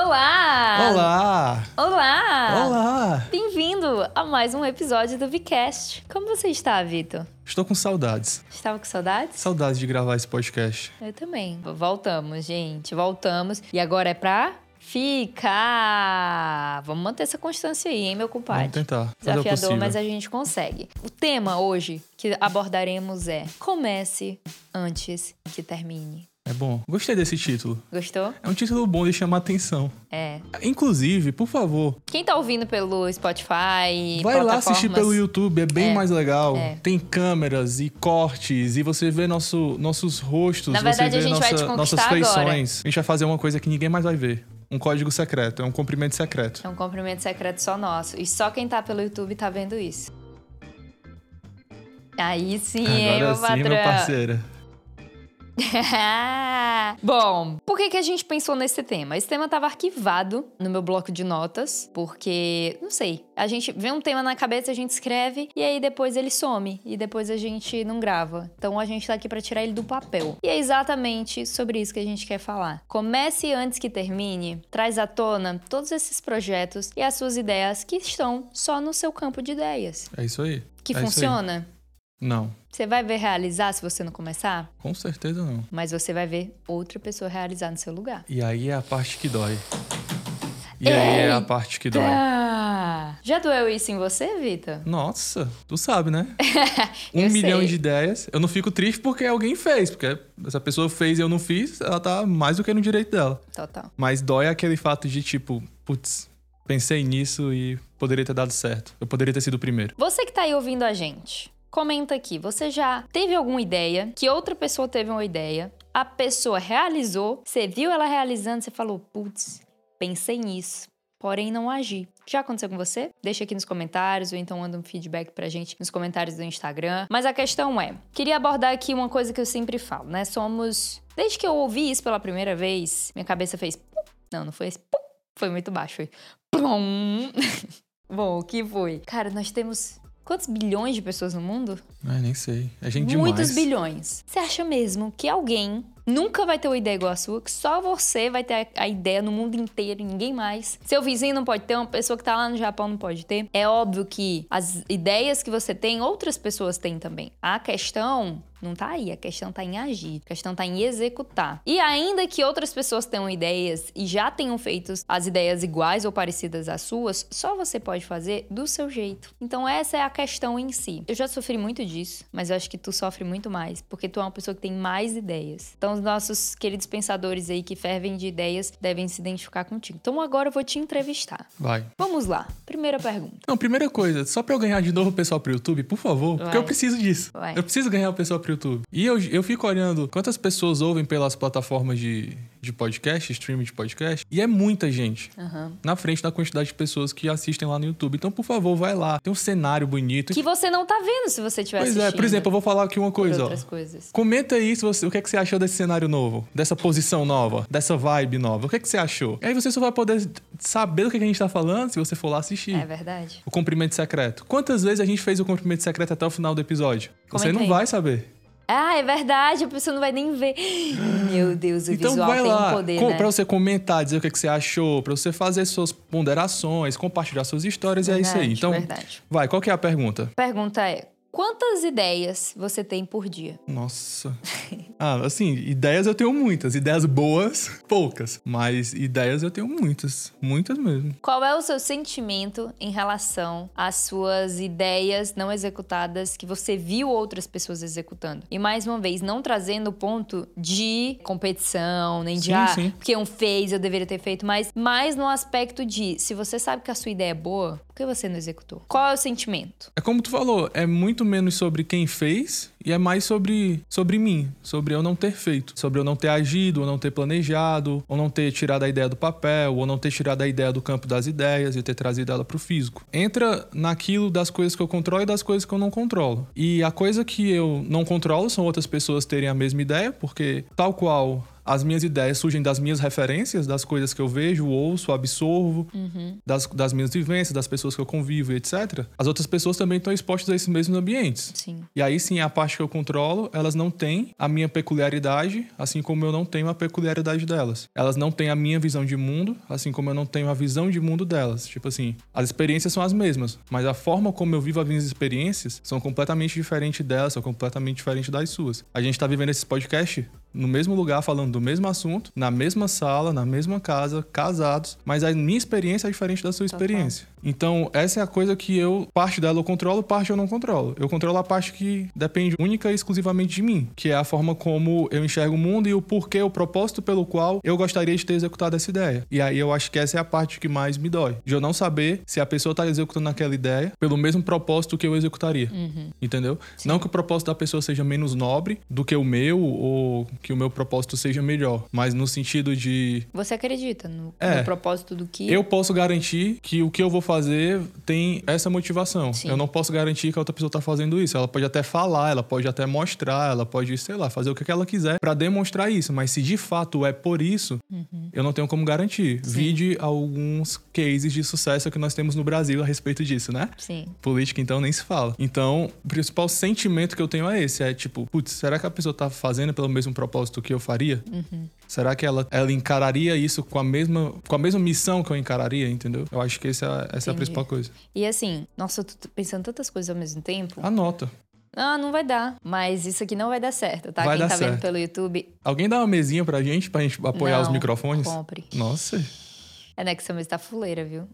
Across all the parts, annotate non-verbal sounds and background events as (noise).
Olá! Olá! Olá! Olá! Bem-vindo a mais um episódio do Vcast. Como você está, Vitor? Estou com saudades. Estava com saudades? Saudades de gravar esse podcast. Eu também. Voltamos, gente. Voltamos. E agora é pra ficar. Vamos manter essa constância aí, hein, meu compadre? Vamos tentar. Desafiador, mas a gente consegue. O tema hoje que abordaremos é Comece antes que termine. É bom. Gostei desse título. Gostou? É um título bom de chamar atenção. É. Inclusive, por favor, Quem tá ouvindo pelo Spotify, vai lá assistir pelo YouTube, é bem É, mais legal. é. Tem câmeras e cortes, e você vê nosso, nossos rostos, Na você verdade, vê a gente vai te nossas feições. agora. A gente vai fazer uma coisa que ninguém mais vai ver. Um código secreto, é um cumprimento secreto. É um cumprimento secreto só nosso. E só quem tá pelo YouTube tá vendo isso. Aí sim, hein, Agora meu sim, patrão. meu parceiro. (laughs) Bom, por que, que a gente pensou nesse tema? Esse tema estava arquivado no meu bloco de notas, porque, não sei, a gente vê um tema na cabeça, a gente escreve e aí depois ele some e depois a gente não grava. Então a gente tá aqui para tirar ele do papel. E é exatamente sobre isso que a gente quer falar. Comece antes que termine, traz à tona todos esses projetos e as suas ideias que estão só no seu campo de ideias. É isso aí. Que É funciona? Não, Você vai ver realizar se você não começar? com certeza não. Mas você vai ver outra pessoa realizar no seu lugar. E aí é a parte que dói. E aí é a parte que dói. Já doeu isso em você, Vitor? Nossa, tu sabe, né? (laughs) Um milhão sei. de ideias. Eu não fico triste porque alguém fez, porque essa pessoa fez e eu não fiz, ela tá mais do que no direito dela. Total. Mas dói aquele fato de tipo, putz, pensei nisso e poderia ter dado certo. Eu poderia ter sido o primeiro. Você que tá aí ouvindo a gente, comenta aqui. Você já teve alguma ideia? Que outra pessoa teve uma ideia? A pessoa realizou, você viu ela realizando, você falou, putz, pensei nisso. Porém, não agi. Já aconteceu com você? Deixa aqui nos comentários ou então manda um feedback pra gente nos comentários do Instagram. Mas a questão é: queria abordar aqui uma coisa que eu sempre falo, né? Somos. Desde que eu ouvi isso pela primeira vez, minha cabeça fez. pum. Não, não foi esse. pum. Foi muito baixo. Foi. (laughs) Bom, o que foi? Cara, nós temos. Quantos bilhões de pessoas no mundo? Ai, nem sei. É gente Muitos demais. bilhões. Você acha mesmo que alguém nunca vai ter uma ideia igual a sua? Que só você vai ter a, a ideia no mundo inteiro e ninguém mais? Seu vizinho não pode ter, uma pessoa que tá lá no Japão não pode ter? É óbvio que as ideias que você tem, outras pessoas têm também. A questão não tá aí, a questão tá em agir, a questão tá em executar. E ainda que outras pessoas tenham ideias e já tenham feito as ideias iguais ou parecidas às suas, só você pode fazer do seu jeito. Então essa é a questão em si. Eu já sofri muito disso, mas eu acho que tu sofre muito mais, porque tu é uma pessoa que tem mais ideias. Então os nossos queridos pensadores aí que fervem de ideias devem se identificar contigo. Então agora eu vou te entrevistar. Vai. Vamos lá. Primeira pergunta. Não, primeira coisa, só pra eu ganhar de novo o pessoal pro YouTube, por favor, porque Vai. eu preciso disso. Vai. Eu preciso ganhar o pessoal pro YouTube. E eu, eu fico olhando quantas pessoas ouvem pelas plataformas de, de podcast, streaming de podcast, e é muita gente. Aham. Na frente da quantidade de pessoas que assistem lá no YouTube. Então, por favor, vai lá. Tem um cenário bonito. Que você não tá vendo se você estiver Pois assistindo. é, por exemplo, eu vou falar aqui uma coisa, ó. outras coisas. Comenta aí se você, o que, é que você achou desse cenário novo, dessa posição nova, dessa vibe nova. O que, é que você achou? E aí você só vai poder saber do que, que a gente tá falando se você for lá assistir. É verdade. O cumprimento secreto. Quantas vezes a gente fez o cumprimento secreto até o final do episódio? Você não aí. vai saber. Ah, é verdade, a pessoa não vai nem ver. Meu Deus, o Então visual vai tem lá, um poder, com, né? pra você comentar, dizer o que, que você achou, pra você fazer suas ponderações, compartilhar suas histórias, e é isso aí. Verdade, Então, verdade. vai, qual que é a pergunta? Pergunta é: quantas ideias você tem por dia? Nossa. (laughs) Ah, assim, ideias eu tenho muitas. Ideias boas, poucas. Mas ideias eu tenho muitas. Muitas mesmo. Qual é o seu sentimento em relação às suas ideias não executadas que você viu outras pessoas executando? E mais uma vez, não trazendo o ponto de competição, nem de Sim, ah, sim. porque um fez, eu deveria ter feito, mas mais no aspecto de se você sabe que a sua ideia é boa, que você não executou? Qual é o sentimento? É como tu falou, é muito menos sobre quem fez e é mais sobre, sobre mim, sobre eu não ter feito, sobre eu não ter agido, ou não ter planejado, ou não ter tirado a ideia do papel, ou não ter tirado a ideia do campo das ideias e ter trazido ela pro físico. Entra naquilo das coisas que eu controlo e das coisas que eu não controlo. E a coisa que eu não controlo são outras pessoas terem a mesma ideia, porque tal qual as minhas ideias surgem das minhas referências, das coisas que eu vejo, ouço, absorvo, Uhum. das, das minhas vivências, das pessoas que eu convivo, etc. As outras pessoas também estão expostas a esses mesmos ambientes. Sim. E aí sim, a parte que eu controlo, elas não têm a minha peculiaridade, assim como eu não tenho a peculiaridade delas. Elas não têm a minha visão de mundo, assim como eu não tenho a visão de mundo delas. Tipo assim, as experiências são as mesmas, mas a forma como eu vivo as minhas experiências são completamente diferentes delas, são completamente diferentes das suas. A gente tá vivendo esse podcast no mesmo lugar, falando do mesmo assunto, na mesma sala, na mesma casa, casados, mas a minha experiência é diferente da sua experiência. Então, essa é a coisa que eu, parte dela eu controlo, parte eu não controlo. Eu controlo a parte que depende única e exclusivamente de mim, que é a forma como eu enxergo o mundo e o porquê, o propósito pelo qual eu gostaria de ter executado essa ideia. E aí eu acho que essa é a parte que mais me dói, de eu não saber se a pessoa tá executando aquela ideia pelo mesmo propósito que eu executaria. Entendeu? Não que o propósito da pessoa seja menos nobre do que o meu ou que o meu propósito seja melhor, mas no sentido de Você acredita no, É. no propósito do que. eu posso garantir que o que eu vou fazer tem essa motivação. Sim. Eu não posso garantir que a outra pessoa tá fazendo isso. Ela pode até falar, ela pode até mostrar, ela pode, sei lá, fazer o que ela quiser pra demonstrar isso. Mas se de fato é por isso, eu não tenho como garantir. Sim. Vide alguns cases de sucesso que nós temos no Brasil a respeito disso, né? Sim. Política, então, nem se fala. Então, o principal sentimento que eu tenho é esse: é tipo, putz, será que a pessoa tá fazendo pelo mesmo propósito que eu faria? Será que ela, ela encararia isso com a, mesma, com a mesma missão que eu encararia, entendeu? Eu acho que essa, é- essa é a principal coisa. E assim, nossa, eu tô pensando tantas coisas ao mesmo tempo. Anota. Ah, não vai dar. Mas isso aqui não vai dar certo, tá? Vai Quem dar tá vendo certo. pelo YouTube, Alguém dá uma mesinha pra gente, pra gente apoiar os Não, microfones? compre. Nossa. É, né, que essa mesa tá fuleira, viu?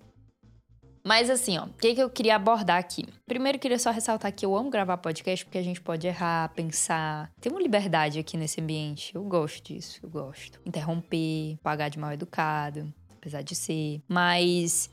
Mas assim, ó, o que, que eu queria abordar aqui? Primeiro, queria só ressaltar que eu amo gravar podcast porque a gente pode errar, pensar. Tem uma liberdade aqui nesse ambiente. Eu gosto disso, eu gosto. Interromper, pagar de mal educado, apesar de ser. Mas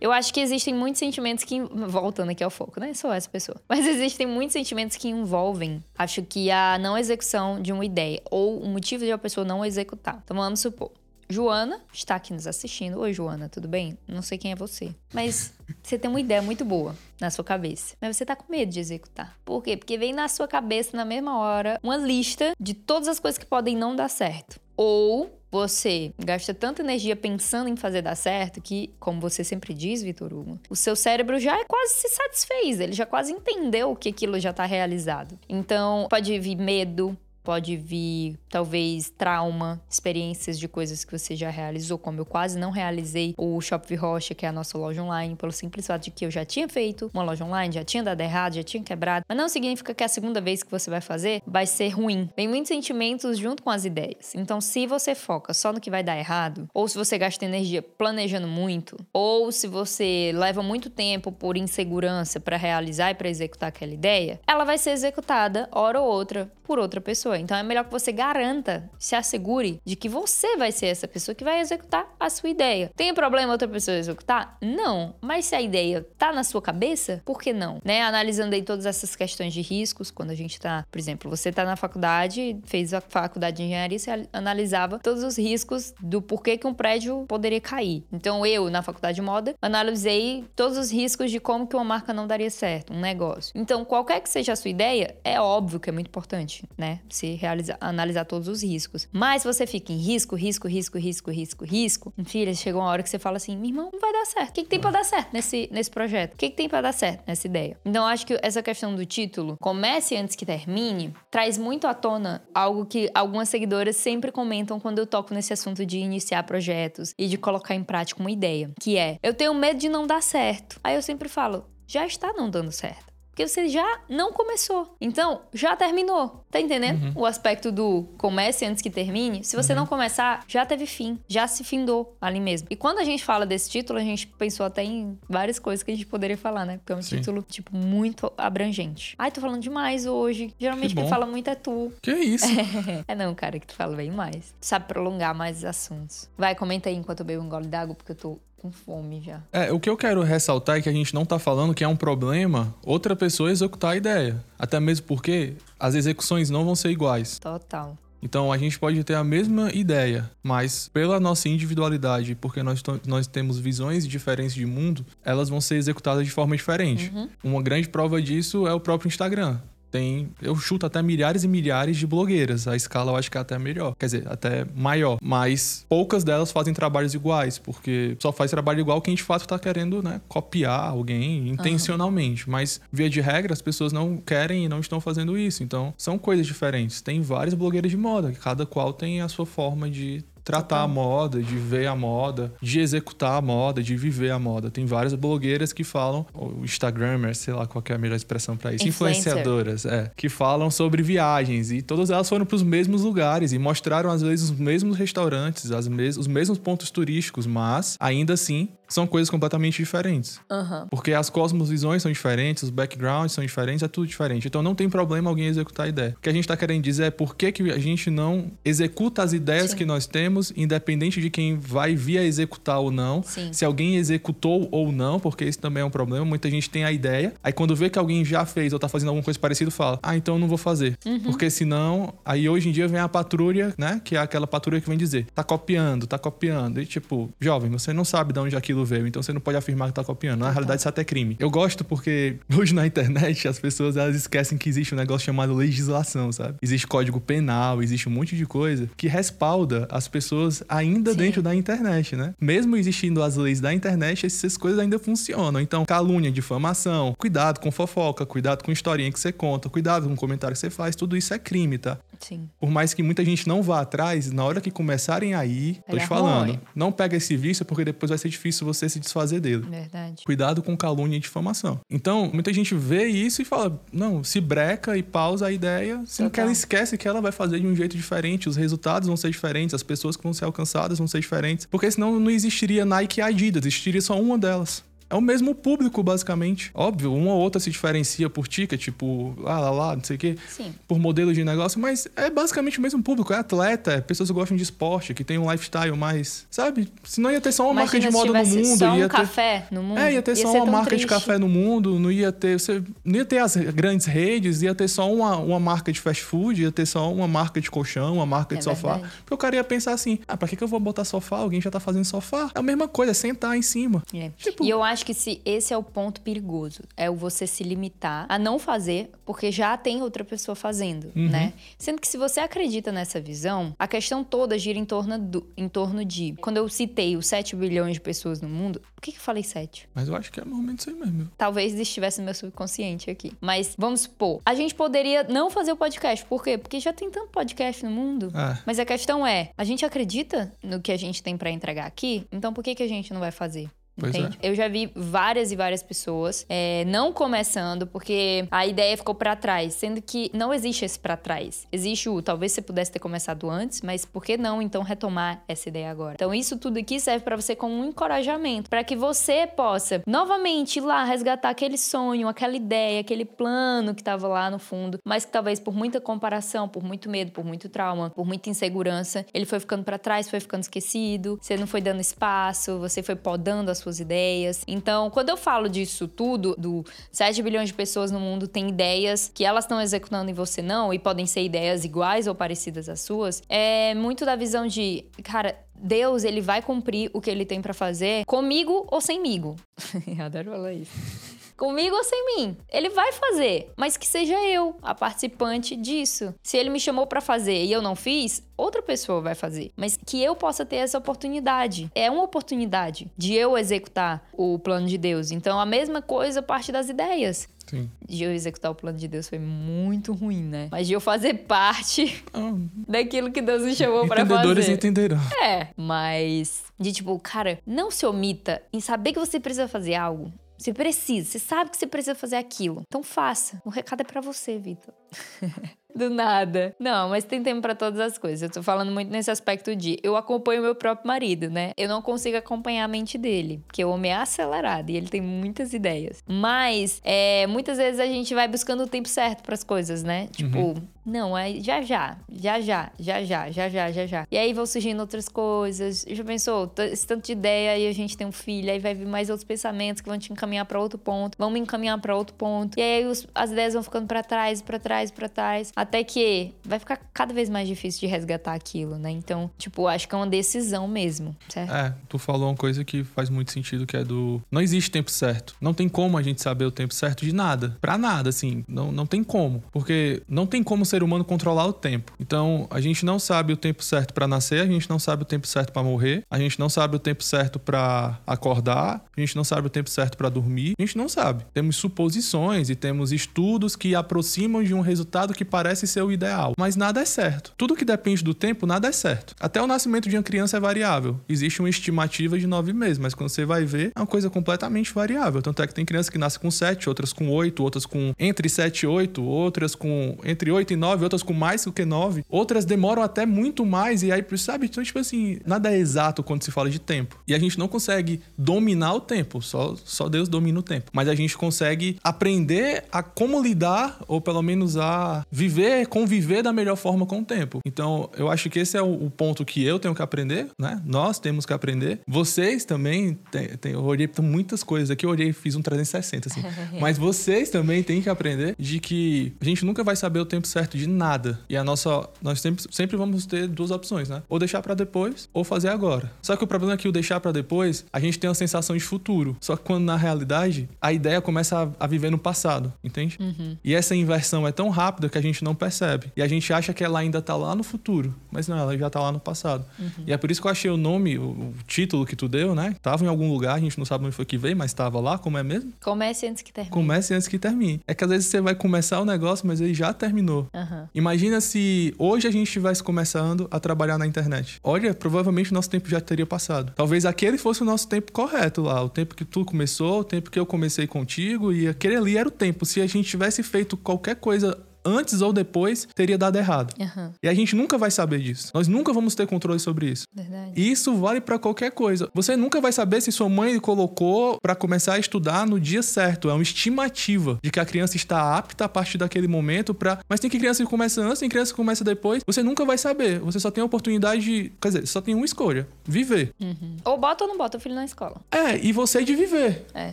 eu acho que existem muitos sentimentos que. Voltando aqui ao foco, né? Sou essa pessoa. Mas (laughs) existem muitos sentimentos que envolvem, acho que a não execução de uma ideia ou o motivo de a pessoa não executar. Então vamos supor. Joana está aqui nos assistindo. Oi, Joana, tudo bem? Não sei quem é você. Mas (laughs) você tem uma ideia muito boa na sua cabeça. Mas você tá com medo de executar. Por quê? Porque vem na sua cabeça, na mesma hora, uma lista de todas as coisas que podem não dar certo. Ou você gasta tanta energia pensando em fazer dar certo que, como você sempre diz, Vitor Hugo, o seu cérebro já quase se satisfez, ele já quase entendeu que aquilo já tá realizado. Então, pode vir medo, pode vir talvez trauma, experiências de coisas que você já realizou, como eu quase não realizei o Shop Rocha, que é a nossa loja online, pelo simples fato de que eu já tinha feito uma loja online, já tinha dado errado, já tinha quebrado, mas não significa que a segunda vez que você vai fazer vai ser ruim. Vem muitos sentimentos junto com as ideias. Então, se você foca só no que vai dar errado, ou se você gasta energia planejando muito, ou se você leva muito tempo por insegurança para realizar e para executar aquela ideia, ela vai ser executada hora ou outra por outra pessoa. Então é melhor que você garanta, se assegure de que você vai ser essa pessoa que vai executar a sua ideia. Tem problema outra pessoa executar? Não. Mas se a ideia tá na sua cabeça, por que não? Né? Analisando aí todas essas questões de riscos, quando a gente tá, por exemplo, você tá na faculdade, fez a faculdade de engenharia, você analisava todos os riscos do porquê que um prédio poderia cair. Então eu, na faculdade de moda, analisei todos os riscos de como que uma marca não daria certo, um negócio. Então, qualquer que seja a sua ideia, é óbvio que é muito importante, né? Se realizar, analisar todos os riscos. Mas se você fica em risco, risco, risco, risco, risco, risco, filha, chega uma hora que você fala assim, meu irmão, não vai dar certo. O que, que tem pra dar certo nesse, nesse projeto? O que, que tem pra dar certo nessa ideia? Então, acho que essa questão do título, comece antes que termine, traz muito à tona algo que algumas seguidoras sempre comentam quando eu toco nesse assunto de iniciar projetos e de colocar em prática uma ideia, que é, eu tenho medo de não dar certo. Aí eu sempre falo, já está não dando certo. Porque você já não começou. Então, já terminou. Tá entendendo? O aspecto do comece antes que termine. Se você não começar, já teve fim. Já se findou ali mesmo. E quando a gente fala desse título, a gente pensou até em várias coisas que a gente poderia falar, né? Porque é um Sim. título, tipo, muito abrangente. Ai, tô falando demais hoje. Geralmente Que quem fala muito é tu. Que isso? (laughs) é não, cara, que tu fala bem mais. Tu sabe prolongar mais os assuntos. Vai, comenta aí enquanto eu bebo um gole d'água, porque eu tô com fome já. É, o que eu quero ressaltar é que a gente não tá falando que é um problema outra pessoa executar a ideia. Até mesmo porque as execuções não vão ser iguais. Total. Então a gente pode ter a mesma ideia, mas pela nossa individualidade, porque nós, nós temos visões diferentes de mundo, elas vão ser executadas de forma diferente. Uma grande prova disso é o próprio Instagram. Tem, eu chuto até milhares e milhares de blogueiras. A escala eu acho que é até melhor, quer dizer, até maior. Mas poucas delas fazem trabalhos iguais, porque só faz trabalho igual quem de fato tá querendo, né, copiar alguém intencionalmente. Uhum. Mas, via de regra, as pessoas não querem e não estão fazendo isso. Então, são coisas diferentes. Tem várias blogueiras de moda, cada qual tem a sua forma de tratar a moda, de ver a moda, de executar a moda, de viver a moda. Tem várias blogueiras que falam, ou Instagramers, sei lá qual é a melhor expressão para isso, Influencer. influenciadoras, é, que falam sobre viagens e todas elas foram para os mesmos lugares e mostraram às vezes os mesmos restaurantes, as mes os mesmos pontos turísticos, mas ainda assim são coisas completamente diferentes. Uhum. Porque as cosmovisões são diferentes, os backgrounds são diferentes, é tudo diferente. Então não tem problema alguém executar a ideia. O que a gente está querendo dizer é por que, que a gente não executa as ideias Sim. que nós temos, independente de quem vai vir a executar ou não. Sim. Se alguém executou ou não, porque isso também é um problema. Muita gente tem a ideia, aí quando vê que alguém já fez ou está fazendo alguma coisa parecida, fala: Ah, então não vou fazer. Uhum. Porque senão, aí hoje em dia vem a patrulha, né? Que é aquela patrulha que vem dizer: tá copiando, tá copiando. E tipo, jovem, você não sabe de onde aquilo aquilo veio, então você não pode afirmar que tá copiando. Na realidade, isso é até crime. Eu gosto porque (laughs) hoje na internet as pessoas elas esquecem que existe um negócio chamado legislação, sabe? Existe código penal, existe um monte de coisa que respalda as pessoas ainda Sim. dentro da internet, né? Mesmo existindo as leis da internet, essas coisas ainda funcionam. Então, calúnia, difamação, cuidado com fofoca, cuidado com historinha que você conta, cuidado com o comentário que você faz, tudo isso é crime, tá? Sim. Por mais que muita gente não vá atrás, na hora que começarem a ir, tô te falando, ruim. não pega esse vício porque depois vai ser difícil você se desfazer dele. Verdade. Cuidado com calúnia e difamação. Então, muita gente vê isso e fala: não, se breca e pausa a ideia, sendo que ela esquece que ela vai fazer de um jeito diferente, os resultados vão ser diferentes, as pessoas que vão ser alcançadas vão ser diferentes. Porque senão não existiria Nike e Adidas, existiria só uma delas é o mesmo público, basicamente. Óbvio, uma ou outra se diferencia por ticket, tipo, lá, lá, lá, não sei o quê. Sim. Por modelo de negócio, mas é basicamente o mesmo público. É atleta, é pessoas que gostam de esporte, que tem um lifestyle mais. Sabe? Se não ia ter só uma Imagina marca de moda no mundo. Só um ia ter... café no mundo. É, ia ter ia só uma marca triste. de café no mundo, não ia ter. Você... Não ia ter as grandes redes, ia ter só uma, uma marca de fast food, ia ter só uma marca de colchão, uma marca de é sofá. Verdade. Porque o cara ia pensar assim: ah, pra que, que eu vou botar sofá? Alguém já tá fazendo sofá. É a mesma coisa, é sentar em cima. É. Tipo... E eu acho que se esse é o ponto perigoso. É o você se limitar a não fazer, porque já tem outra pessoa fazendo, uhum. né? Sendo que se você acredita nessa visão, a questão toda gira em torno, do, em torno de. Quando eu citei os 7 bilhões de pessoas no mundo, por que, que eu falei 7? Mas eu acho que é normalmente isso aí mesmo. Talvez estivesse no meu subconsciente aqui. Mas vamos supor, a gente poderia não fazer o podcast. Por quê? Porque já tem tanto podcast no mundo. É. Mas a questão é, a gente acredita no que a gente tem para entregar aqui? Então por que, que a gente não vai fazer? Pois é. Eu já vi várias e várias pessoas é, não começando porque a ideia ficou para trás, sendo que não existe esse para trás. Existe o talvez você pudesse ter começado antes, mas por que não então retomar essa ideia agora? Então isso tudo aqui serve para você como um encorajamento, para que você possa novamente ir lá resgatar aquele sonho, aquela ideia, aquele plano que estava lá no fundo, mas que talvez por muita comparação, por muito medo, por muito trauma, por muita insegurança, ele foi ficando para trás, foi ficando esquecido, você não foi dando espaço, você foi podando as suas suas ideias. Então, quando eu falo disso tudo, do 7 bilhões de pessoas no mundo têm ideias que elas estão executando e você não, e podem ser ideias iguais ou parecidas às suas, é muito da visão de, cara, Deus, ele vai cumprir o que ele tem para fazer comigo ou semigo. (laughs) eu adoro falar isso comigo ou sem mim. Ele vai fazer, mas que seja eu a participante disso. Se ele me chamou para fazer e eu não fiz, outra pessoa vai fazer, mas que eu possa ter essa oportunidade. É uma oportunidade de eu executar o plano de Deus. Então a mesma coisa parte das ideias. Sim. De eu executar o plano de Deus foi muito ruim, né? Mas de eu fazer parte ah. (laughs) daquilo que Deus me chamou para fazer. Entendedores entenderão. É, mas de tipo, cara, não se omita em saber que você precisa fazer algo você precisa, você sabe que você precisa fazer aquilo. Então faça. O recado é para você, Vitor. (laughs) Do nada. Não, mas tem tempo para todas as coisas. Eu tô falando muito nesse aspecto de eu acompanho meu próprio marido, né? Eu não consigo acompanhar a mente dele, porque o homem é acelerado e ele tem muitas ideias. Mas é, muitas vezes a gente vai buscando o tempo certo para as coisas, né? Tipo, uhum. não, é já já, já já, já já, já já, já já. E aí vão surgindo outras coisas. Já pensou, esse tanto de ideia aí a gente tem um filho, aí vai vir mais outros pensamentos que vão te encaminhar para outro ponto, vão me encaminhar para outro ponto. E aí os, as ideias vão ficando para trás, para trás, para trás até que vai ficar cada vez mais difícil de resgatar aquilo, né? Então, tipo, acho que é uma decisão mesmo, certo? É, tu falou uma coisa que faz muito sentido, que é do. Não existe tempo certo. Não tem como a gente saber o tempo certo de nada. Pra nada, assim. Não, não tem como. Porque não tem como o ser humano controlar o tempo. Então, a gente não sabe o tempo certo para nascer, a gente não sabe o tempo certo para morrer, a gente não sabe o tempo certo para acordar, a gente não sabe o tempo certo para dormir. A gente não sabe. Temos suposições e temos estudos que aproximam de um resultado que parece ser o ideal. Mas nada é certo. Tudo que depende do tempo, nada é certo. Até o nascimento de uma criança é variável. Existe uma estimativa de nove meses, mas quando você vai ver, é uma coisa completamente variável. Tanto é que tem crianças que nascem com sete, outras com oito, outras com entre sete e oito, outras com entre oito e nove, outras com mais do que nove. Outras demoram até muito mais. E aí, sabe? Então, tipo assim, nada é exato quando se fala de tempo. E a gente não consegue dominar o tempo. Só, só Deus domina o tempo. Mas a gente consegue aprender a como lidar, ou pelo menos a viver, conviver da melhor forma com o tempo. Então, eu acho que esse é o, o ponto que eu tenho que aprender, né? Nós temos que aprender. Vocês também, tem, tem, eu olhei para muitas coisas aqui, eu olhei e fiz um 360, assim. (laughs) Mas vocês também têm que aprender de que a gente nunca vai saber o tempo certo de nada. E a nossa. Nós sempre, sempre vamos ter duas opções, né? Ou deixar para depois, ou fazer agora. Só que o problema é que o deixar para depois, a gente tem uma sensação de futuro. Só que quando na realidade, a ideia começa a, a viver no passado, entende? Uhum. E essa inversão é tão rápida que a gente não percebe. E a gente acha que ela ainda tá lá no futuro. Mas não, ela já tá lá no passado. Uhum. E é por isso que eu achei o nome, o, título que tu deu, né? Tava em algum lugar, a gente não sabe onde foi que veio, mas tava lá, como é mesmo? Comece antes que termine. Comece antes que termine. É que às vezes você vai começar o negócio, mas ele já terminou. Aham. Imagina se hoje a gente estivesse começando a trabalhar na internet. Olha, provavelmente o nosso tempo já teria passado. Talvez aquele fosse o nosso tempo correto lá, o tempo que tu começou, o tempo que eu comecei contigo, e aquele ali era o tempo. Se a gente tivesse feito qualquer coisa antes ou depois, teria dado errado. Aham. E a gente nunca vai saber disso. Nós nunca vamos ter controle sobre isso. Verdade. E isso vale pra qualquer coisa. Você nunca vai saber se sua mãe colocou pra começar a estudar no dia certo. É uma estimativa de que a criança está apta a partir daquele momento para. Mas tem que criança que começa antes, tem criança que começa depois. Você nunca vai saber. Você só tem a oportunidade de. Quer dizer, só tem uma escolha: viver. Uhum. Ou bota ou não bota o filho na escola. É, e você de viver. É.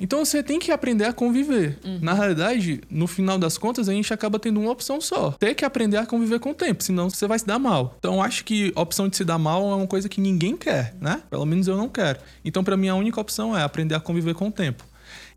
Então você tem que aprender a conviver. Na realidade, no final das contas, a gente acaba tendo uma opção só. Ter que aprender a conviver com o tempo, senão você vai se dar mal. Então acho que a opção de se dar mal é uma coisa que ninguém quer, né? Pelo menos eu não quero. Então para mim a única opção é aprender a conviver com o tempo.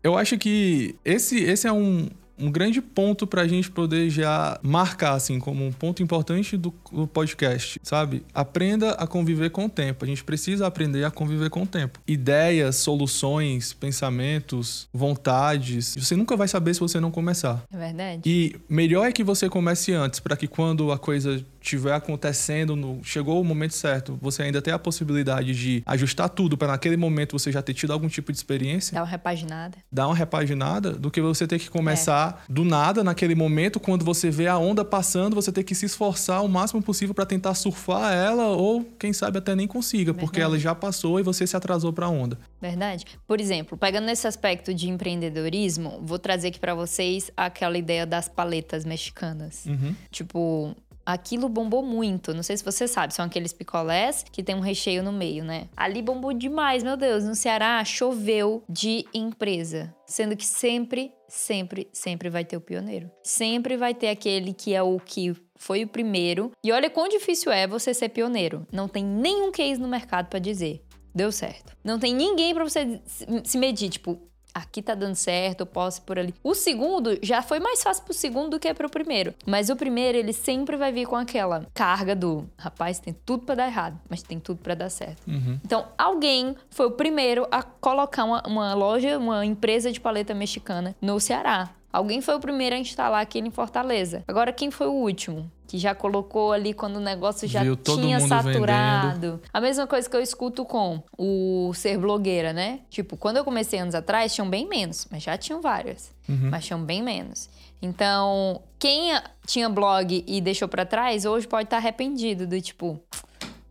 Eu acho que esse, esse é um, um grande ponto pra gente poder já marcar, assim, como um ponto importante do, do podcast, sabe? Aprenda a conviver com o tempo. A gente precisa aprender a conviver com o tempo. Ideias, soluções, pensamentos, vontades. Você nunca vai saber se você não começar. É verdade? E melhor é que você comece antes, para que quando a coisa estiver acontecendo, no, chegou o momento certo, você ainda tem a possibilidade de ajustar tudo para naquele momento você já ter tido algum tipo de experiência Dá uma repaginada. dar uma repaginada do que você ter que começar do nada naquele momento, quando você vê a onda passando, você ter que se esforçar o máximo possível para tentar surfar ela ou quem sabe até nem consiga, porque Verdade. ela já passou e você se atrasou para a onda. Verdade. Por exemplo, pegando nesse aspecto de empreendedorismo, vou trazer aqui pra vocês aquela ideia das paletas mexicanas. Uhum. Tipo, aquilo bombou muito. Não sei se você sabe, são aqueles picolés que tem um recheio no meio, né? Ali bombou demais, meu Deus. No Ceará choveu de empresa. Sendo que sempre, sempre, sempre vai ter o pioneiro. Sempre vai ter aquele que é o que foi o primeiro. E olha quão difícil é você ser pioneiro. Não tem nenhum case no mercado pra dizer. Deu certo. Não tem ninguém pra você se medir, tipo, aqui tá dando certo, eu posso ir por ali. O segundo já foi mais fácil pro segundo do que pro primeiro. Mas o primeiro, ele sempre vai vir com aquela carga do rapaz, tem tudo pra dar errado, mas tem tudo pra dar certo. Uhum. Então, alguém foi o primeiro a colocar uma, uma loja, uma empresa de paleta mexicana no Ceará. Alguém foi o primeiro a instalar aquilo em Fortaleza. Agora, quem foi o último? Que já colocou ali quando o negócio já Viu tinha saturado. A mesma coisa que eu escuto com o ser blogueira, né? Tipo, quando eu comecei anos atrás, tinham bem menos, mas já tinham várias. Uhum. Mas tinham bem menos. Então, quem tinha blog e deixou pra trás, hoje pode estar arrependido do tipo,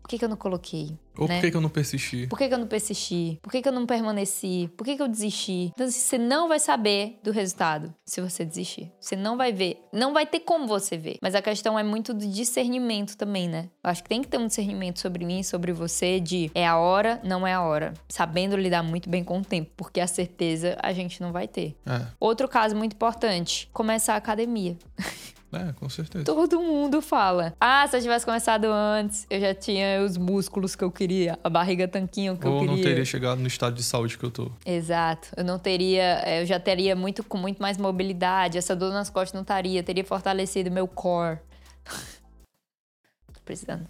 por que, que eu não coloquei? Ou né? por que, que eu não persisti? Por que, que eu não persisti? Por que, que eu não permaneci? Por que, que eu desisti? Então, assim, você não vai saber do resultado se você desistir. Você não vai ver. Não vai ter como você ver. Mas a questão é muito do discernimento também, né? Eu acho que tem que ter um discernimento sobre mim, sobre você, de é a hora, não é a hora. Sabendo lidar muito bem com o tempo, porque a certeza a gente não vai ter. É. Outro caso muito importante: começar a academia. (laughs) É, com certeza. Todo mundo fala. Ah, se eu tivesse começado antes, eu já tinha os músculos que eu queria, a barriga tanquinho que Ou eu queria. não teria chegado no estado de saúde que eu tô. Exato. Eu não teria, eh, eu já teria muito com muito mais mobilidade, essa dor nas costas não estaria, teria fortalecido meu core. (laughs) Tô precisando.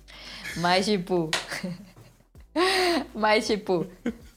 Mas tipo, (laughs) mas tipo,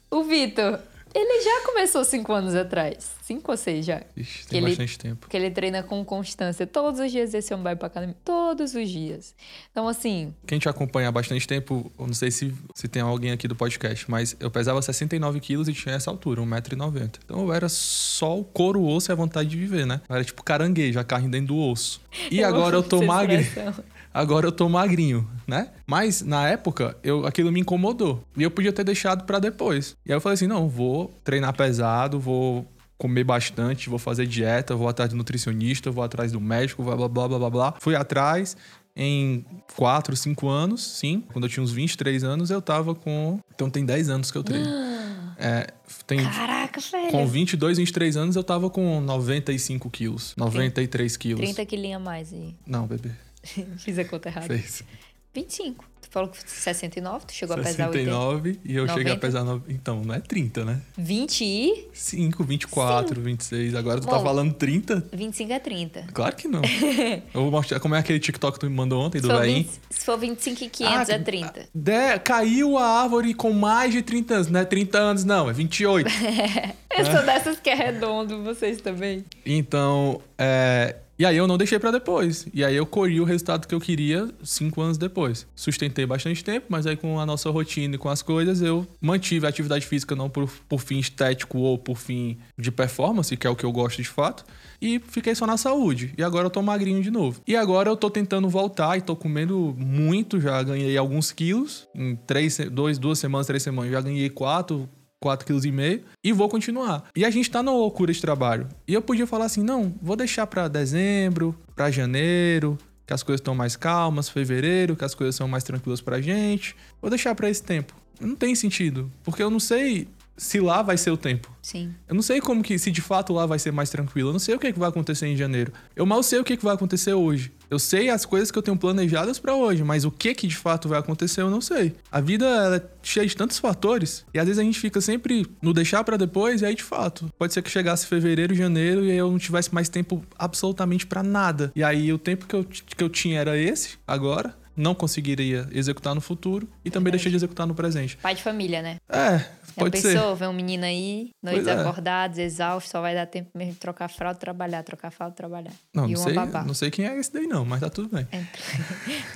o Vitor, ele já começou cinco anos atrás, cinco ou seis já. Ixi, Que tem ele- bastante tempo. Porque ele treina com constância. Todos os dias esse homem vai pra academia. Todos os dias. Então, assim, Quem te acompanha há bastante tempo, eu não sei se, se tem alguém aqui do podcast, mas eu pesava 69 quilos e tinha essa altura, 1,90m. Então eu era só o couro, o osso e a vontade de viver, né? Eu era tipo caranguejo, a carne dentro do osso. E agora eu tô expressão. Agora eu tô magrinho, né? Mas na época, eu, aquilo me incomodou. E eu podia ter deixado pra depois. E aí eu falei assim: não, vou treinar pesado, vou comer bastante, vou fazer dieta, vou atrás do nutricionista, vou atrás do médico, blá blá blá blá blá blá. Fui atrás. Em 4, 5 anos, sim. Quando eu tinha uns 23 anos, eu tava com. Então tem 10 anos que eu treino. (gasps) É, tem, Caraca, velho. com 22, 23 anos, eu tava com 95 quilos. 93 quilos. 30 quilinhos a mais aí. Não, bebê. (laughs) Fiz a conta errada. Fez. 25. Tu falou que 69, tu chegou a pesar 80. 69 e eu cheguei a 90? pesar. No... Então, não é 30, né? 20 e 5, 24, 26. Agora tu tá Bom. falando 30? 25 é 30. Claro que não. (laughs) eu vou mostrar como é aquele TikTok que tu me mandou ontem Se do. 20, se for 25 e 500 Ah, é 30. De- caiu a árvore com mais de 30 anos. Não é 30 anos, não, é 28. (laughs) Eu sou dessas que é redondo, vocês também. Então, é... E aí eu não deixei pra depois. E aí eu colhi o resultado que eu queria cinco anos depois. Sustentei bastante tempo, mas aí com a nossa rotina e com as coisas, eu mantive a atividade física não por, por fim estético ou por fim de performance, que é o que eu gosto de fato. E fiquei só na saúde. E agora eu tô magrinho de novo. E agora eu tô tentando voltar e tô comendo muito. Já ganhei alguns quilos. Em três, dois, duas semanas, três semanas, já ganhei quatro, 4,5 kg e vou continuar. E a gente tá na loucura de trabalho. E eu podia falar assim: não, vou deixar pra dezembro, pra janeiro, que as coisas estão mais calmas, fevereiro, que as coisas são mais tranquilas pra gente. Vou deixar pra esse tempo. Não tem sentido, porque eu não sei se lá vai ser o tempo. Sim. Eu não sei como que, se de fato lá vai ser mais tranquilo. Eu não sei o que, que vai acontecer em janeiro. Eu mal sei o que, que vai acontecer hoje. Eu sei as coisas que eu tenho planejadas pra hoje, mas o que que de fato vai acontecer eu não sei. A vida é cheia de tantos fatores e às vezes a gente fica sempre no deixar pra depois e aí de fato pode ser que chegasse fevereiro, janeiro e aí eu não tivesse mais tempo absolutamente pra nada. E aí o tempo que eu, que eu tinha era esse agora. Não conseguiria executar no futuro e também Verdade. deixei de executar no presente. Pai de família, né? É, Já pode pensou? ser. Ver um menino aí, noites é. acordados, exausto, só vai dar tempo mesmo de trocar fralda, trabalhar, trocar fralda, trabalhar. Não, e não sei, babá. não sei quem é esse daí não, mas tá tudo bem. É.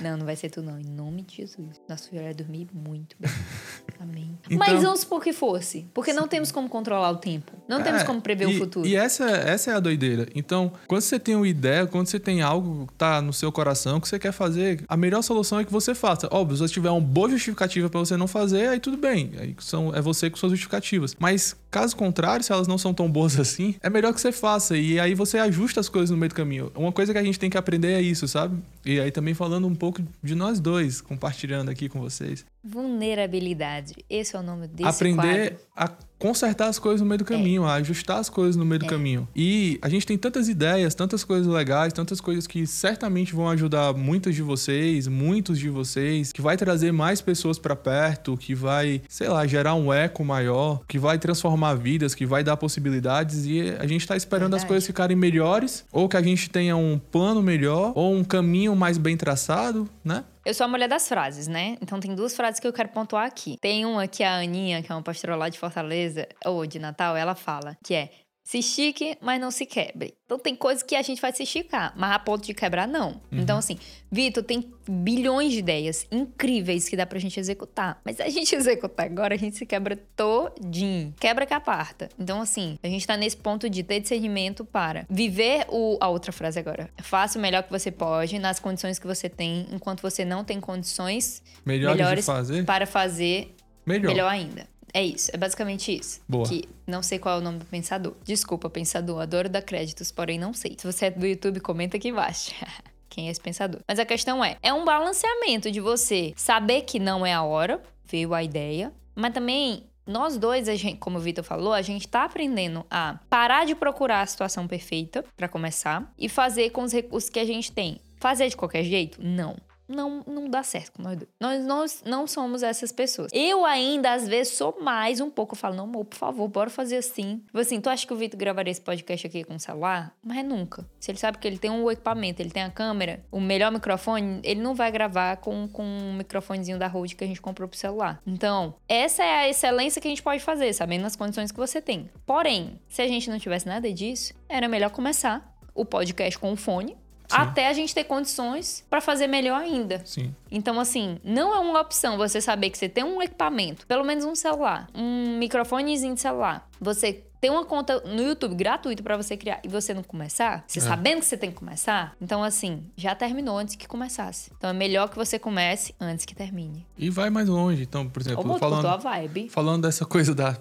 (laughs) Não, não vai ser tu não. Em nome de Jesus. Nosso filho vai dormir muito bem. (laughs) Amém. Então- Mas vamos supor que fosse. Porque não temos como controlar o tempo. Não temos É, como prever e, o futuro. E essa, essa é a doideira. Então, quando você tem uma ideia, quando você tem algo que tá no seu coração que você quer fazer, a melhor solução é que você faça. Óbvio, se você tiver uma boa justificativa pra você não fazer, aí tudo bem. Aí são, é você com suas justificativas. Mas, caso contrário, se elas não são tão boas (laughs) assim, é melhor que você faça. E aí você ajusta as coisas no meio do caminho. Uma coisa que a gente tem que aprender é isso, sabe? E aí também falando um pouco de nós dois, compartilhando aqui com vocês. Vulnerabilidade. Esse é o nome desse aprender quadro. a consertar as coisas no meio do caminho, a ajustar as coisas no meio do É. caminho. E a gente tem tantas ideias, tantas coisas legais, tantas coisas que certamente vão ajudar muitas de vocês, muitos de vocês, que vai trazer mais pessoas pra perto, que vai, sei lá, gerar um eco maior, que vai transformar vidas, que vai dar possibilidades e a gente tá esperando as Verdade. coisas ficarem melhores, ou que a gente tenha um plano melhor, ou um caminho mais bem traçado, né? Eu sou a mulher das frases, né? Então tem duas frases que eu quero pontuar aqui. Tem uma que a Aninha, que é uma pastora lá de Fortaleza, ou de Natal, ela fala, que é se estique, mas não se quebre. Então tem coisas que a gente vai se esticar, mas a ponto de quebrar, não. Então, assim, Vitor, tem bilhões de ideias incríveis que dá pra gente executar. Mas se a gente (laughs) executar agora, a gente se quebra todinho. Quebra que aparta. Então, assim, a gente tá nesse ponto de ter discernimento para viver o. A outra frase agora. Faça o melhor que você pode, nas condições que você tem, enquanto você não tem condições Melhores, melhores fazer, para fazer melhor. melhor ainda. É isso, é basicamente isso. Boa. Que não sei qual é o nome do pensador. Desculpa, pensador, adoro dar créditos, porém não sei. Se você é do YouTube, comenta aqui embaixo. (laughs) Quem é esse pensador? Mas a questão é, é um balanceamento de você saber que não é a hora, veio a ideia, mas também nós dois, a gente, como o Vitor falou, a gente tá aprendendo a parar de procurar a situação perfeita para começar e fazer com os recursos que a gente tem. Fazer de qualquer jeito? Não não, não dá certo com nós dois. Nós, nós não somos essas pessoas. Eu ainda, às vezes, sou mais um pouco. Eu falo, não, amor, por favor, bora fazer assim. Tipo assim, tu acha que o Vitor gravaria esse podcast aqui com o celular? Mas nunca. Se ele sabe que ele tem um equipamento, ele tem a câmera, o melhor microfone, ele não vai gravar com, com um microfonezinho da Rode que a gente comprou pro celular. Então, essa é a excelência que a gente pode fazer, sabendo nas condições que você tem. Porém, se a gente não tivesse nada disso, era melhor começar o podcast com o fone, Sim. até a gente ter condições para fazer melhor ainda. Sim. Então, assim, não é uma opção você saber que você tem um equipamento, pelo menos um celular, um microfonezinho de celular. Você tem uma conta no YouTube gratuito para você criar e você não começar, você é. sabendo que você tem que começar, então assim, já terminou antes que começasse. Então é melhor que você comece antes que termine. E vai mais longe, então, por exemplo, Ô, falando a vibe. falando dessa coisa da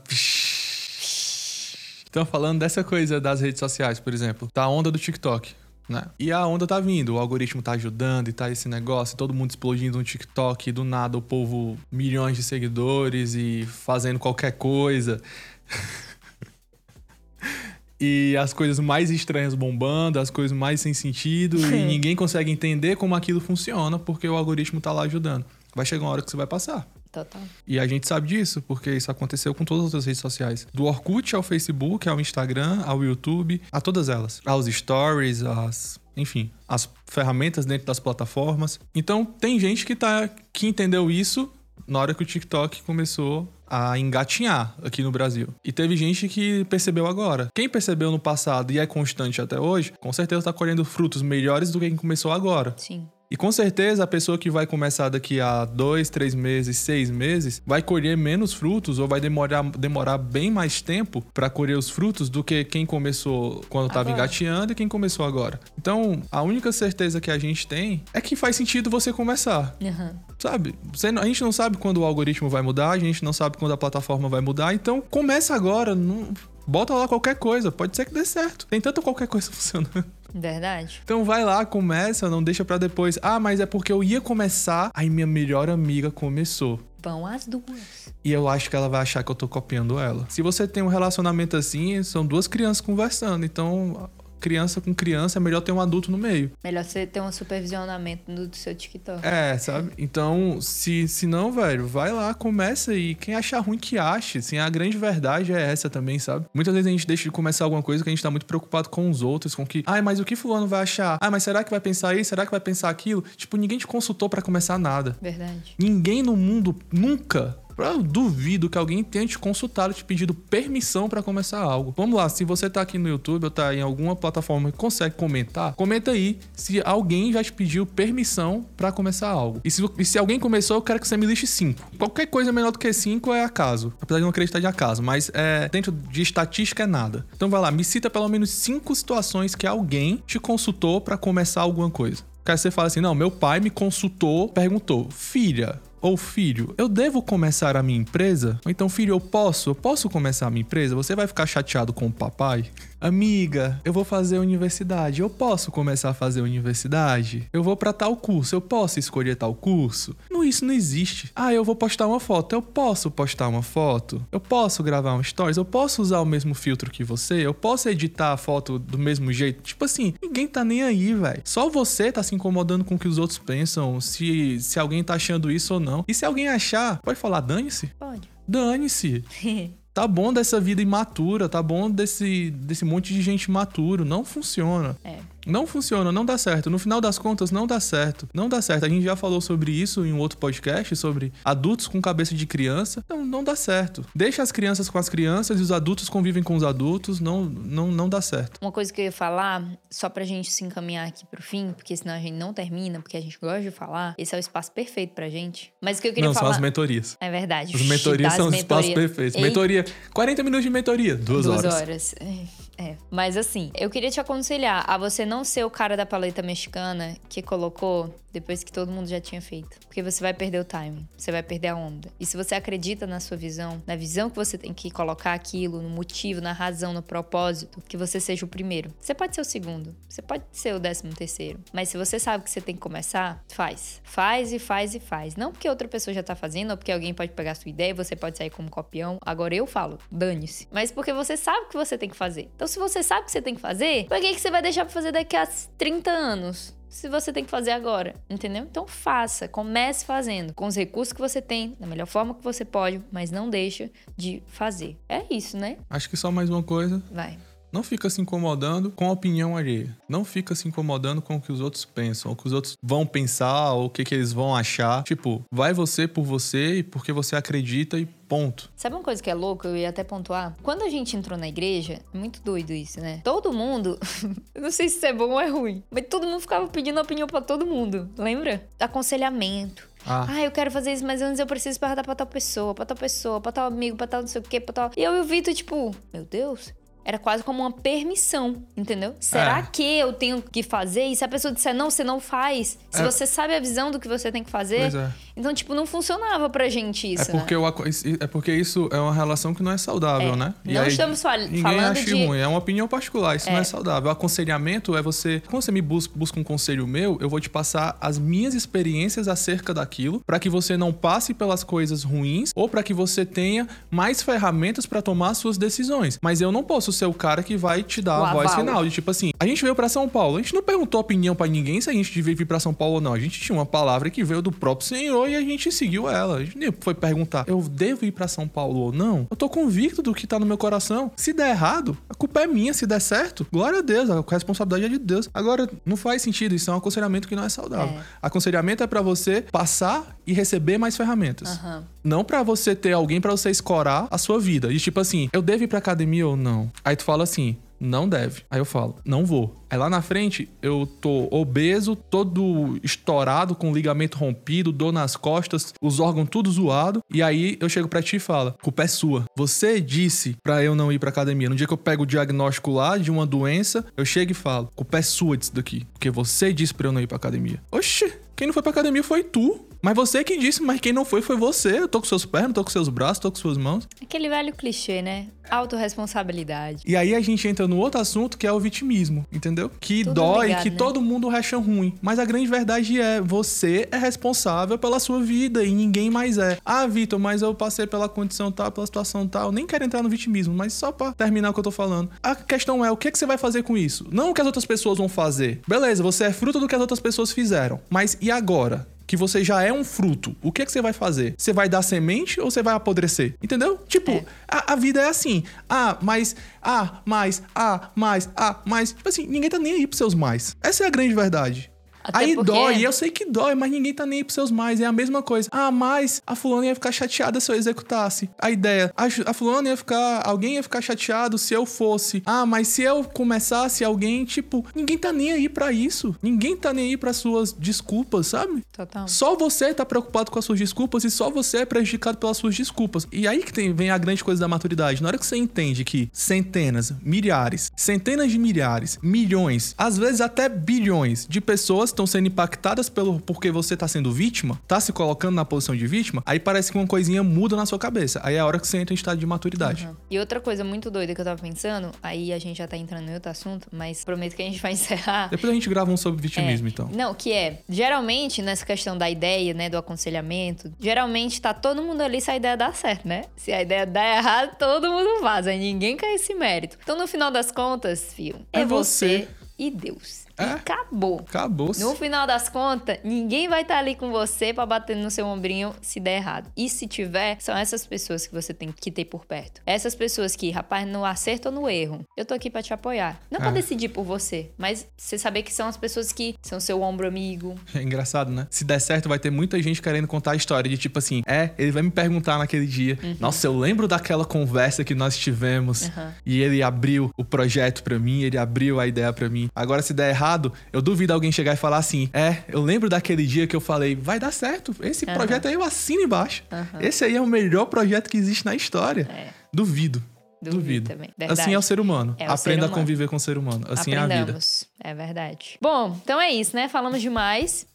Então, falando dessa coisa das redes sociais, por exemplo, da onda do TikTok. Né? E a onda tá vindo, o algoritmo tá ajudando e tá esse negócio, todo mundo explodindo no TikTok, do nada o povo, milhões de seguidores e fazendo qualquer coisa. (laughs) e as coisas mais estranhas bombando, as coisas mais sem sentido, e ninguém consegue entender como aquilo funciona porque o algoritmo tá lá ajudando. Vai chegar uma hora que você vai passar. Total. E a gente sabe disso, porque isso aconteceu com todas as outras redes sociais. Do Orkut ao Facebook, ao Instagram, ao YouTube, a todas elas. Aos stories, as. Enfim, as ferramentas dentro das plataformas. Então, tem gente que, tá, que entendeu isso na hora que o TikTok começou a engatinhar aqui no Brasil. E teve gente que percebeu agora. Quem percebeu no passado e é constante até hoje, com certeza está colhendo frutos melhores do que quem começou agora. Sim. E com certeza a pessoa que vai começar daqui a dois, três meses, seis meses, vai colher menos frutos ou vai demorar, demorar bem mais tempo para colher os frutos do que quem começou quando estava engateando e quem começou agora. Então, a única certeza que a gente tem é que faz sentido você começar. Uhum. Sabe? A gente não sabe quando o algoritmo vai mudar, a gente não sabe quando a plataforma vai mudar, então começa agora. Não, bota lá qualquer coisa, pode ser que dê certo. Tem tanto qualquer coisa (laughs) funcionando. Verdade. Então vai lá, começa, não deixa para depois. Ah, mas é porque eu ia começar, aí minha melhor amiga começou. Vão as duas. E eu acho que ela vai achar que eu tô copiando ela. Se você tem um relacionamento assim, são duas crianças conversando. Então criança com criança, é melhor ter um adulto no meio. Melhor você ter um supervisionamento do seu TikTok. É, sabe? Então, se, se não, velho, vai lá, começa e quem achar ruim que ache. Assim, a grande verdade é essa também, sabe? Muitas vezes a gente deixa de começar alguma coisa que a gente tá muito preocupado com os outros, com que, ai, mas o que fulano vai achar? Ah, mas será que vai pensar isso? Será que vai pensar aquilo? Tipo, ninguém te consultou para começar nada. Verdade. Ninguém no mundo nunca eu duvido que alguém tenha te consultado, te pedido permissão para começar algo. Vamos lá, se você tá aqui no YouTube ou tá em alguma plataforma e consegue comentar, comenta aí se alguém já te pediu permissão para começar algo. E se, e se, alguém começou, eu quero que você me liste cinco. Qualquer coisa menor do que cinco é acaso. Apesar de não acreditar de acaso, mas é, dentro de estatística é nada. Então vai lá, me cita pelo menos cinco situações que alguém te consultou para começar alguma coisa. Quer você fala assim: não, meu pai me consultou, perguntou, filha, ou filho, eu devo começar a minha empresa? Ou então, filho, eu posso? Eu posso começar a minha empresa? Você vai ficar chateado com o papai? Amiga, eu vou fazer universidade. Eu posso começar a fazer universidade? Eu vou para tal curso. Eu posso escolher tal curso? Não, isso não existe. Ah, eu vou postar uma foto. Eu posso postar uma foto? Eu posso gravar um stories? Eu posso usar o mesmo filtro que você? Eu posso editar a foto do mesmo jeito? Tipo assim, ninguém tá nem aí, velho. Só você tá se incomodando com o que os outros pensam, se, se alguém tá achando isso ou não. E se alguém achar, pode falar, dane-se? Pode. Dane-se. (laughs) Tá bom dessa vida imatura, tá bom desse, desse monte de gente maturo. Não funciona. É. Não funciona, não dá certo. No final das contas, não dá certo. Não dá certo. A gente já falou sobre isso em um outro podcast, sobre adultos com cabeça de criança. Não, não dá certo. Deixa as crianças com as crianças e os adultos convivem com os adultos. Não, não, não dá certo. Uma coisa que eu ia falar, só pra gente se encaminhar aqui pro fim, porque senão a gente não termina, porque a gente gosta de falar. Esse é o espaço perfeito pra gente. Mas o que eu queria não, falar. São as mentorias. É verdade. As mentorias são os espaços perfeitos. Mentoria, 40 minutos de mentoria, duas, duas horas. horas. É. É, Mas assim, eu queria te aconselhar a você não ser o cara da paleta mexicana que colocou depois que todo mundo já tinha feito. Porque você vai perder o timing, você vai perder a onda. E se você acredita na sua visão, na visão que você tem que colocar aquilo, no motivo, na razão, no propósito, que você seja o primeiro. Você pode ser o segundo, você pode ser o décimo terceiro. Mas se você sabe que você tem que começar, faz. Faz e faz e faz. Não porque outra pessoa já tá fazendo, ou porque alguém pode pegar a sua ideia e você pode sair como copião. Agora eu falo, dane-se. Mas porque você sabe que você tem que fazer. Então se você sabe que você tem que fazer, por que, que você vai deixar pra fazer daqui a 30 anos? se você tem que fazer agora, entendeu? Então faça, comece fazendo com os recursos que você tem, da melhor forma que você pode, mas não deixa de fazer. É isso, né? Acho que só mais uma coisa. Vai. Não fica se incomodando com a opinião alheia. Não fica se incomodando com o que os outros pensam, ou o que os outros vão pensar, ou o que, que eles vão achar. Tipo, vai você por você e porque você acredita e ponto. Sabe uma coisa que é louca? Eu ia até pontuar. Quando a gente entrou na igreja, é muito doido isso, né? Todo mundo, (laughs) eu não sei se isso é bom ou é ruim, mas todo mundo ficava pedindo opinião para todo mundo, lembra? Aconselhamento. Ah. ah, eu quero fazer isso, mas antes eu preciso perguntar pra tal pessoa, pra tal pessoa, pra tal amigo, pra tal não sei o quê, pra tal. E eu e o Vitor, tipo, meu Deus, era quase como uma permissão, entendeu? Será É. que eu tenho que fazer? E se a pessoa disser não, você não faz. Se É. você sabe a visão do que você tem que fazer. É. Então, tipo, não funcionava pra gente isso, É porque, né? é porque isso é uma relação que não é saudável, É. né? Não estamos fal- ninguém falando acha de- ruim, é uma opinião particular, isso não É. é saudável. O aconselhamento é você, quando você me busca, busca um conselho meu, eu vou te passar as minhas experiências acerca daquilo, pra que você não passe pelas coisas ruins ou pra que você tenha mais ferramentas pra tomar suas decisões. Mas eu não posso ser o cara que vai te dar O a voz final de tipo assim, a gente veio pra São Paulo, a gente não perguntou opinião pra ninguém se a gente devia vir pra São Paulo ou não. A gente tinha uma palavra que veio do próprio Senhor e a gente seguiu ela. A gente nem foi perguntar, eu devo ir pra São Paulo ou não? Eu tô convicto do que tá no meu coração. Se der errado, a culpa é minha. Se der certo, glória a Deus, a responsabilidade é de Deus. Agora, não faz sentido, isso é um aconselhamento que não é saudável. É. Aconselhamento é pra você passar e receber mais ferramentas. Aham. Não pra você ter alguém pra você escorar a sua vida. E tipo assim, eu devo ir pra academia ou não? Aí tu fala assim, não deve. Aí eu falo, não vou. Aí lá na frente, eu tô obeso, todo estourado, com ligamento rompido, dor nas costas, os órgãos tudo zoado. E aí eu chego pra ti e falo, culpa é sua. Você disse pra eu não ir pra academia. No dia que eu pego o diagnóstico lá de uma doença, eu chego e falo, culpa é sua disso daqui. Porque você disse pra eu não ir pra academia. Oxi, quem não foi pra academia foi tu. Mas você que disse, mas quem não foi foi você. Eu tô com seus pés, tô com seus braços, tô com suas mãos. Aquele velho clichê, né? Autoresponsabilidade. E aí a gente entra no outro assunto que é o vitimismo, entendeu? Que Tudo dói, ligado, que né? todo mundo acha ruim. Mas a grande verdade é, você é responsável pela sua vida e ninguém mais é. Ah, Vitor, mas eu passei pela condição tal, pela situação tal. Nem quero entrar no vitimismo, mas só pra terminar o que eu tô falando. A questão é, o que, que você vai fazer com isso? Não o que as outras pessoas vão fazer. Beleza, você é fruto do que as outras pessoas fizeram. Mas e agora? que você já é um fruto, o que, é que você vai fazer? Você vai dar semente ou você vai apodrecer? Entendeu? Tipo, É. a, a vida é assim. Ah, mas, ah, mais, ah, mais, ah, mais. Tipo assim, ninguém tá nem aí pros seus mais. Essa é a grande verdade. Até aí porque- dói, eu sei que dói, mas ninguém tá nem aí pros seus mais. É a mesma coisa. Ah, mas a fulana ia ficar chateada se eu executasse. A ideia. A, a fulana ia ficar. Alguém ia ficar chateado se eu fosse. Ah, mas se eu começasse alguém, tipo, ninguém tá nem aí pra isso. Ninguém tá nem aí pras suas desculpas, sabe? Total. Só você tá preocupado com as suas desculpas e só você é prejudicado pelas suas desculpas. E aí que tem, vem a grande coisa da maturidade. Na hora que você entende que centenas, milhares, centenas de milhares, milhões, às vezes até bilhões de pessoas estão sendo impactadas pelo porque você tá sendo vítima, tá se colocando na posição de vítima, aí parece que uma coisinha muda na sua cabeça. Aí é a hora que você entra em estado de maturidade. Uhum. E outra coisa muito doida que eu tava pensando, aí a gente já tá entrando em outro assunto, mas prometo que a gente vai (laughs) encerrar. Depois a gente grava um sobre vitimismo, É. então. Não, que é, geralmente, nessa questão da ideia, né, do aconselhamento, geralmente tá todo mundo ali se a ideia dá certo, né? Se a ideia dá errado, todo mundo faz, aí ninguém quer esse mérito. Então, no final das contas, filho, é, É você. você. e Deus. É. E acabou. Acabou. No final das contas, ninguém vai estar ali com você pra bater no seu ombrinho se der errado. E se tiver, são essas pessoas que você tem que ter por perto. Essas pessoas que, rapaz, no acerto ou no erro, eu tô aqui pra te apoiar. Não pra É. decidir por você, mas você saber que são as pessoas que são seu ombro amigo. É engraçado, né? Se der certo, vai ter muita gente querendo contar a história de tipo assim, é, ele vai me perguntar naquele dia, nossa, eu lembro daquela conversa que nós tivemos Uhum. e ele abriu o projeto pra mim, ele abriu a ideia pra mim. Agora, se der errado, eu duvido alguém chegar e falar assim, é, eu lembro daquele dia que eu falei, vai dar certo, esse Uhum. projeto aí eu assino embaixo. Uhum. Esse aí é o melhor projeto que existe na história. É. Duvido. Duvido, Duvido. Assim é o ser humano. É o ser Aprenda a humano. conviver com o ser humano. Assim é a vida. Aprendamos. É verdade. Bom, então é isso, né? Falamos demais.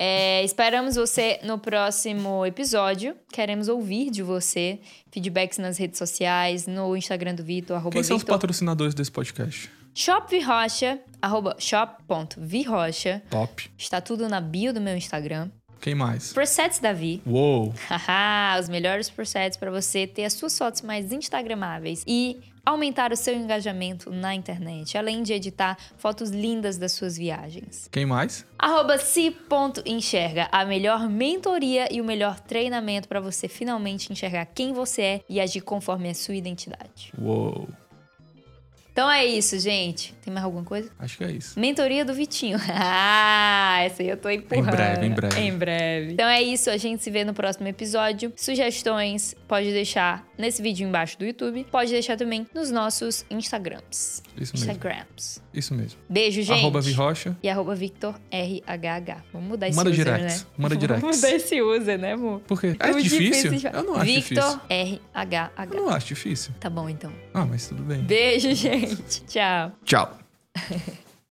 É, esperamos você no próximo episódio. Queremos ouvir de você. Feedbacks nas redes sociais, no Instagram do Vitor, Quem são os Victor. patrocinadores desse podcast? Shop Virrocha, arroba shop.virrocha. Top. Está tudo na bio do meu Instagram. Quem mais? Presets Davi. Uou! Haha, os melhores presets para você ter as suas fotos mais instagramáveis e aumentar o seu engajamento na internet, além de editar fotos lindas das suas viagens. Quem mais? Arroba si.enxerga, a melhor mentoria e o melhor treinamento para você finalmente enxergar quem você é e agir conforme a sua identidade. Uou! Então é isso, gente. Tem mais alguma coisa? Acho que é isso. Mentoria do Vitinho. (laughs) Ah, essa aí eu tô empurrando. Em breve, em breve. Em breve. Então é isso, a gente se vê no próximo episódio. Sugestões, pode deixar nesse vídeo embaixo do YouTube. Pode deixar também nos nossos Instagrams. Isso mesmo. Instagrams. Isso mesmo. Beijo, gente. Arroba Virrocha. E arroba Victor RHH. Vamos mudar esse Manda user, direct. né? Manda direct. Vamos (laughs) mudar esse user, né, amor? Por quê? É Muito difícil? de falar. Eu não acho Victor difícil. RHH. Eu não acho difícil. Tá bom, então. Ah, mas tudo bem. Beijo, gente. Tchau. Tchau. (laughs)